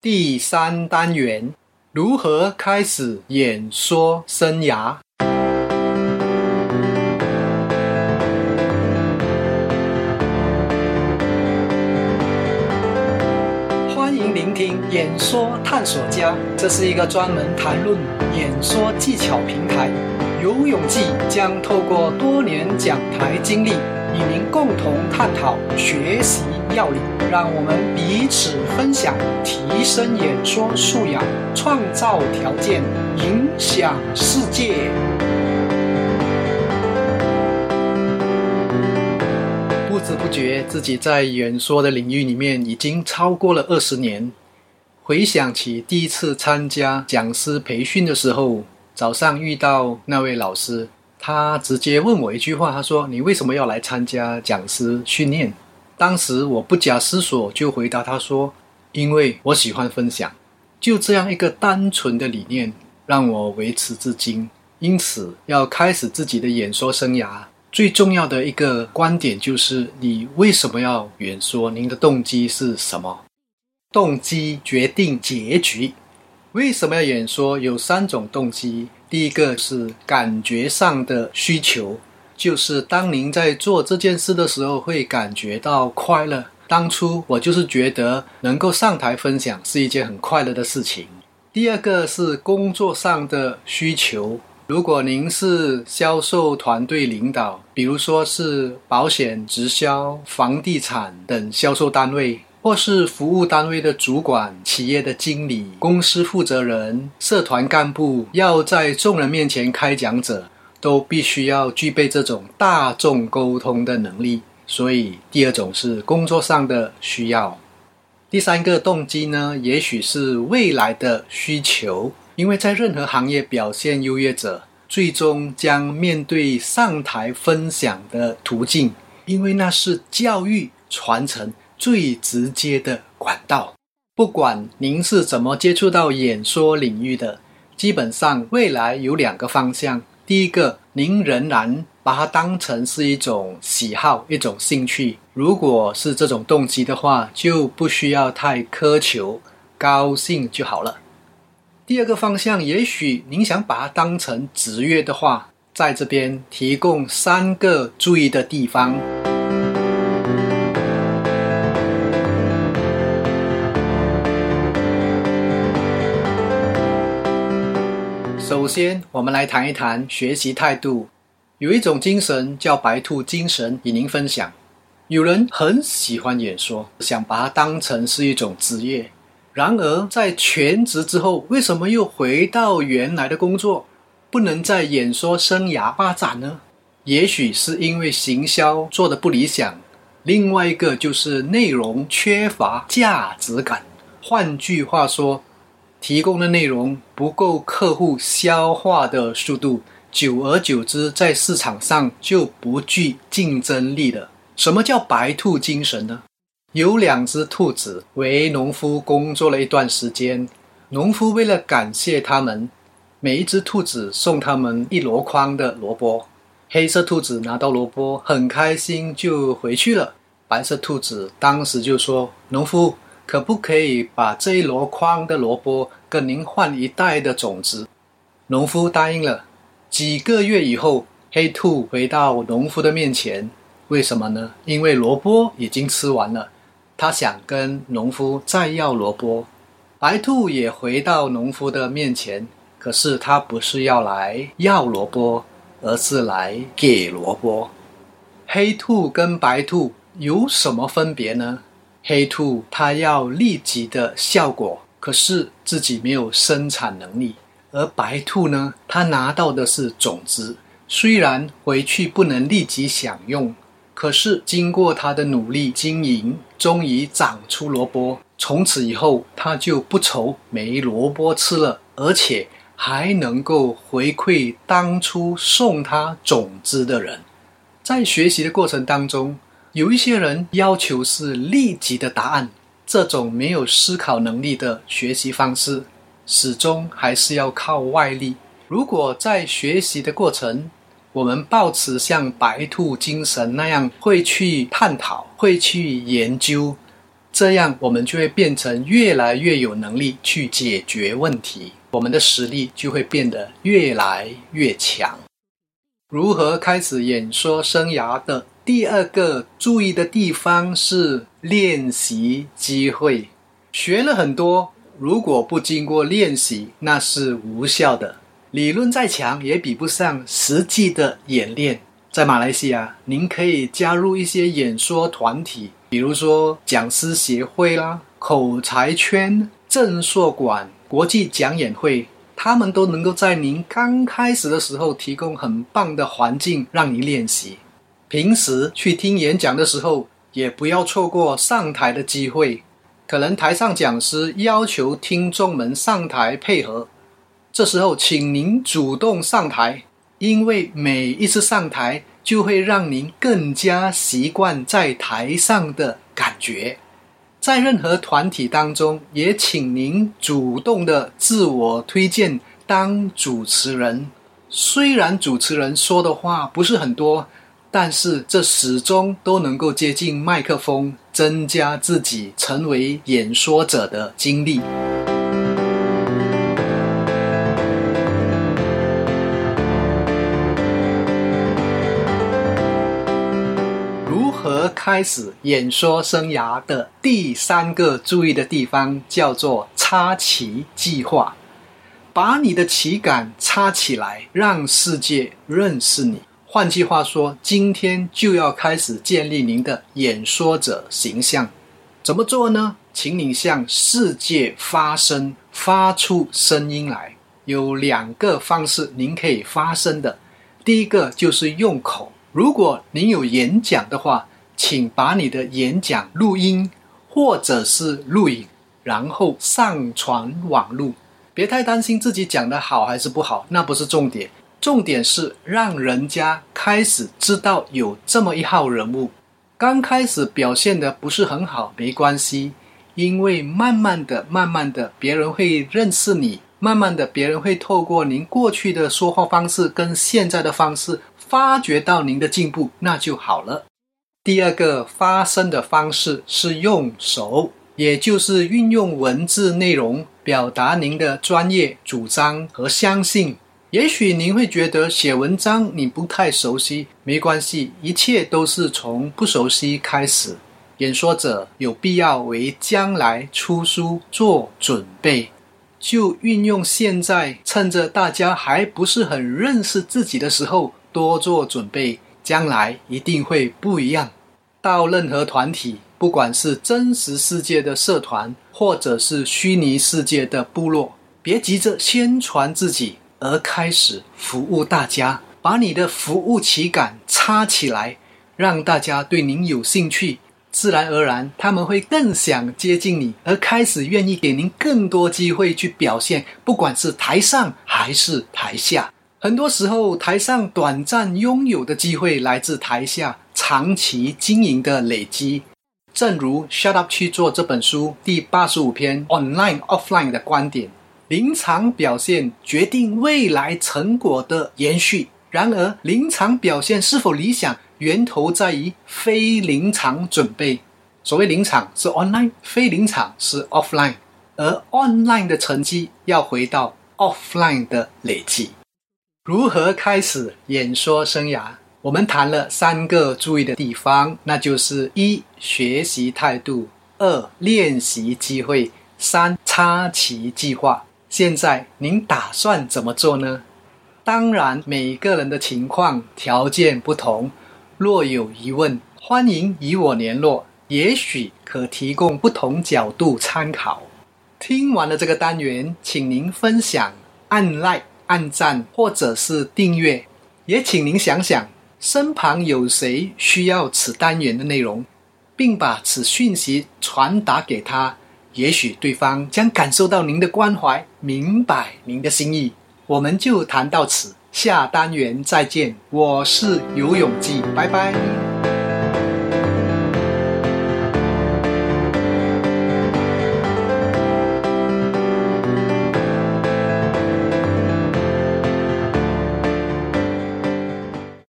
第三单元：如何开始演说生涯？欢迎聆听演说探索家，这是一个专门谈论演说技巧平台。游泳记将透过多年讲台经历，与您共同探讨学习要领，让我们彼此分享，提升演说素养，创造条件，影响世界。不知不觉，自己在演说的领域里面已经超过了二十年。回想起第一次参加讲师培训的时候，早上遇到那位老师，他直接问我一句话，他说：“你为什么要来参加讲师训练？”当时我不假思索就回答他说：“因为我喜欢分享。”就这样一个单纯的理念让我维持至今。因此，要开始自己的演说生涯，最重要的一个观点就是你为什么要演说？您的动机是什么？动机决定结局。为什么要演说？有三种动机。第一个是感觉上的需求，就是当您在做这件事的时候，会感觉到快乐。当初我就是觉得能够上台分享是一件很快乐的事情。第二个是工作上的需求，如果您是销售团队领导，比如说是保险、直销、房地产等销售单位。或是服务单位的主管、企业的经理、公司负责人、社团干部，要在众人面前开讲者，都必须要具备这种大众沟通的能力。所以，第二种是工作上的需要。第三个动机呢，也许是未来的需求，因为在任何行业表现优越者，最终将面对上台分享的途径，因为那是教育传承。最直接的管道，不管您是怎么接触到演说领域的，基本上未来有两个方向。第一个，您仍然把它当成是一种喜好、一种兴趣。如果是这种动机的话，就不需要太苛求，高兴就好了。第二个方向，也许您想把它当成职业的话，在这边提供三个注意的地方。首先，我们来谈一谈学习态度。有一种精神叫白兔精神，与您分享。有人很喜欢演说，想把它当成是一种职业。然而，在全职之后，为什么又回到原来的工作，不能在演说生涯发展呢？也许是因为行销做的不理想，另外一个就是内容缺乏价值感。换句话说。提供的内容不够客户消化的速度，久而久之，在市场上就不具竞争力了。什么叫白兔精神呢？有两只兔子为农夫工作了一段时间，农夫为了感谢他们，每一只兔子送他们一箩筐的萝卜。黑色兔子拿到萝卜很开心，就回去了。白色兔子当时就说：“农夫。”可不可以把这一箩筐的萝卜跟您换一袋的种子？农夫答应了。几个月以后，黑兔回到农夫的面前，为什么呢？因为萝卜已经吃完了，他想跟农夫再要萝卜。白兔也回到农夫的面前，可是他不是要来要萝卜，而是来给萝卜。黑兔跟白兔有什么分别呢？黑兔它要立即的效果，可是自己没有生产能力；而白兔呢，它拿到的是种子，虽然回去不能立即享用，可是经过它的努力经营，终于长出萝卜。从此以后，它就不愁没萝卜吃了，而且还能够回馈当初送它种子的人。在学习的过程当中。有一些人要求是立即的答案，这种没有思考能力的学习方式，始终还是要靠外力。如果在学习的过程，我们保持像白兔精神那样，会去探讨，会去研究，这样我们就会变成越来越有能力去解决问题，我们的实力就会变得越来越强。如何开始演说生涯的第二个注意的地方是练习机会。学了很多，如果不经过练习，那是无效的。理论再强，也比不上实际的演练。在马来西亚，您可以加入一些演说团体，比如说讲师协会啦、口才圈、正硕馆、国际讲演会。他们都能够在您刚开始的时候提供很棒的环境让您练习。平时去听演讲的时候，也不要错过上台的机会。可能台上讲师要求听众们上台配合，这时候请您主动上台，因为每一次上台就会让您更加习惯在台上的感觉。在任何团体当中，也请您主动的自我推荐当主持人。虽然主持人说的话不是很多，但是这始终都能够接近麦克风，增加自己成为演说者的经历。如何开始演说生涯的第三个注意的地方叫做插旗计划，把你的旗杆插起来，让世界认识你。换句话说，今天就要开始建立您的演说者形象。怎么做呢？请你向世界发声，发出声音来。有两个方式您可以发声的，第一个就是用口。如果您有演讲的话。请把你的演讲录音或者是录影，然后上传网络。别太担心自己讲的好还是不好，那不是重点。重点是让人家开始知道有这么一号人物。刚开始表现的不是很好，没关系，因为慢慢的、慢慢的，别人会认识你。慢慢的，别人会透过您过去的说话方式跟现在的方式，发觉到您的进步，那就好了。第二个发声的方式是用手，也就是运用文字内容表达您的专业主张和相信。也许您会觉得写文章你不太熟悉，没关系，一切都是从不熟悉开始。演说者有必要为将来出书做准备，就运用现在趁着大家还不是很认识自己的时候多做准备，将来一定会不一样。到任何团体，不管是真实世界的社团，或者是虚拟世界的部落，别急着宣传自己，而开始服务大家。把你的服务旗杆插起来，让大家对您有兴趣，自然而然他们会更想接近你，而开始愿意给您更多机会去表现，不管是台上还是台下。很多时候，台上短暂拥有的机会，来自台下长期经营的累积。正如《Shut Up 去做》这本书第八十五篇 “Online Offline” 的观点：临场表现决定未来成果的延续。然而，临场表现是否理想，源头在于非临场准备。所谓临场是 online，非临场是 offline，而 online 的成绩要回到 offline 的累积。如何开始演说生涯？我们谈了三个注意的地方，那就是一学习态度，二练习机会，三插旗计划。现在您打算怎么做呢？当然，每个人的情况条件不同，若有疑问，欢迎与我联络，也许可提供不同角度参考。听完了这个单元，请您分享按 like。按赞或者是订阅，也请您想想身旁有谁需要此单元的内容，并把此讯息传达给他，也许对方将感受到您的关怀，明白您的心意。我们就谈到此，下单元再见。我是游泳记，拜拜。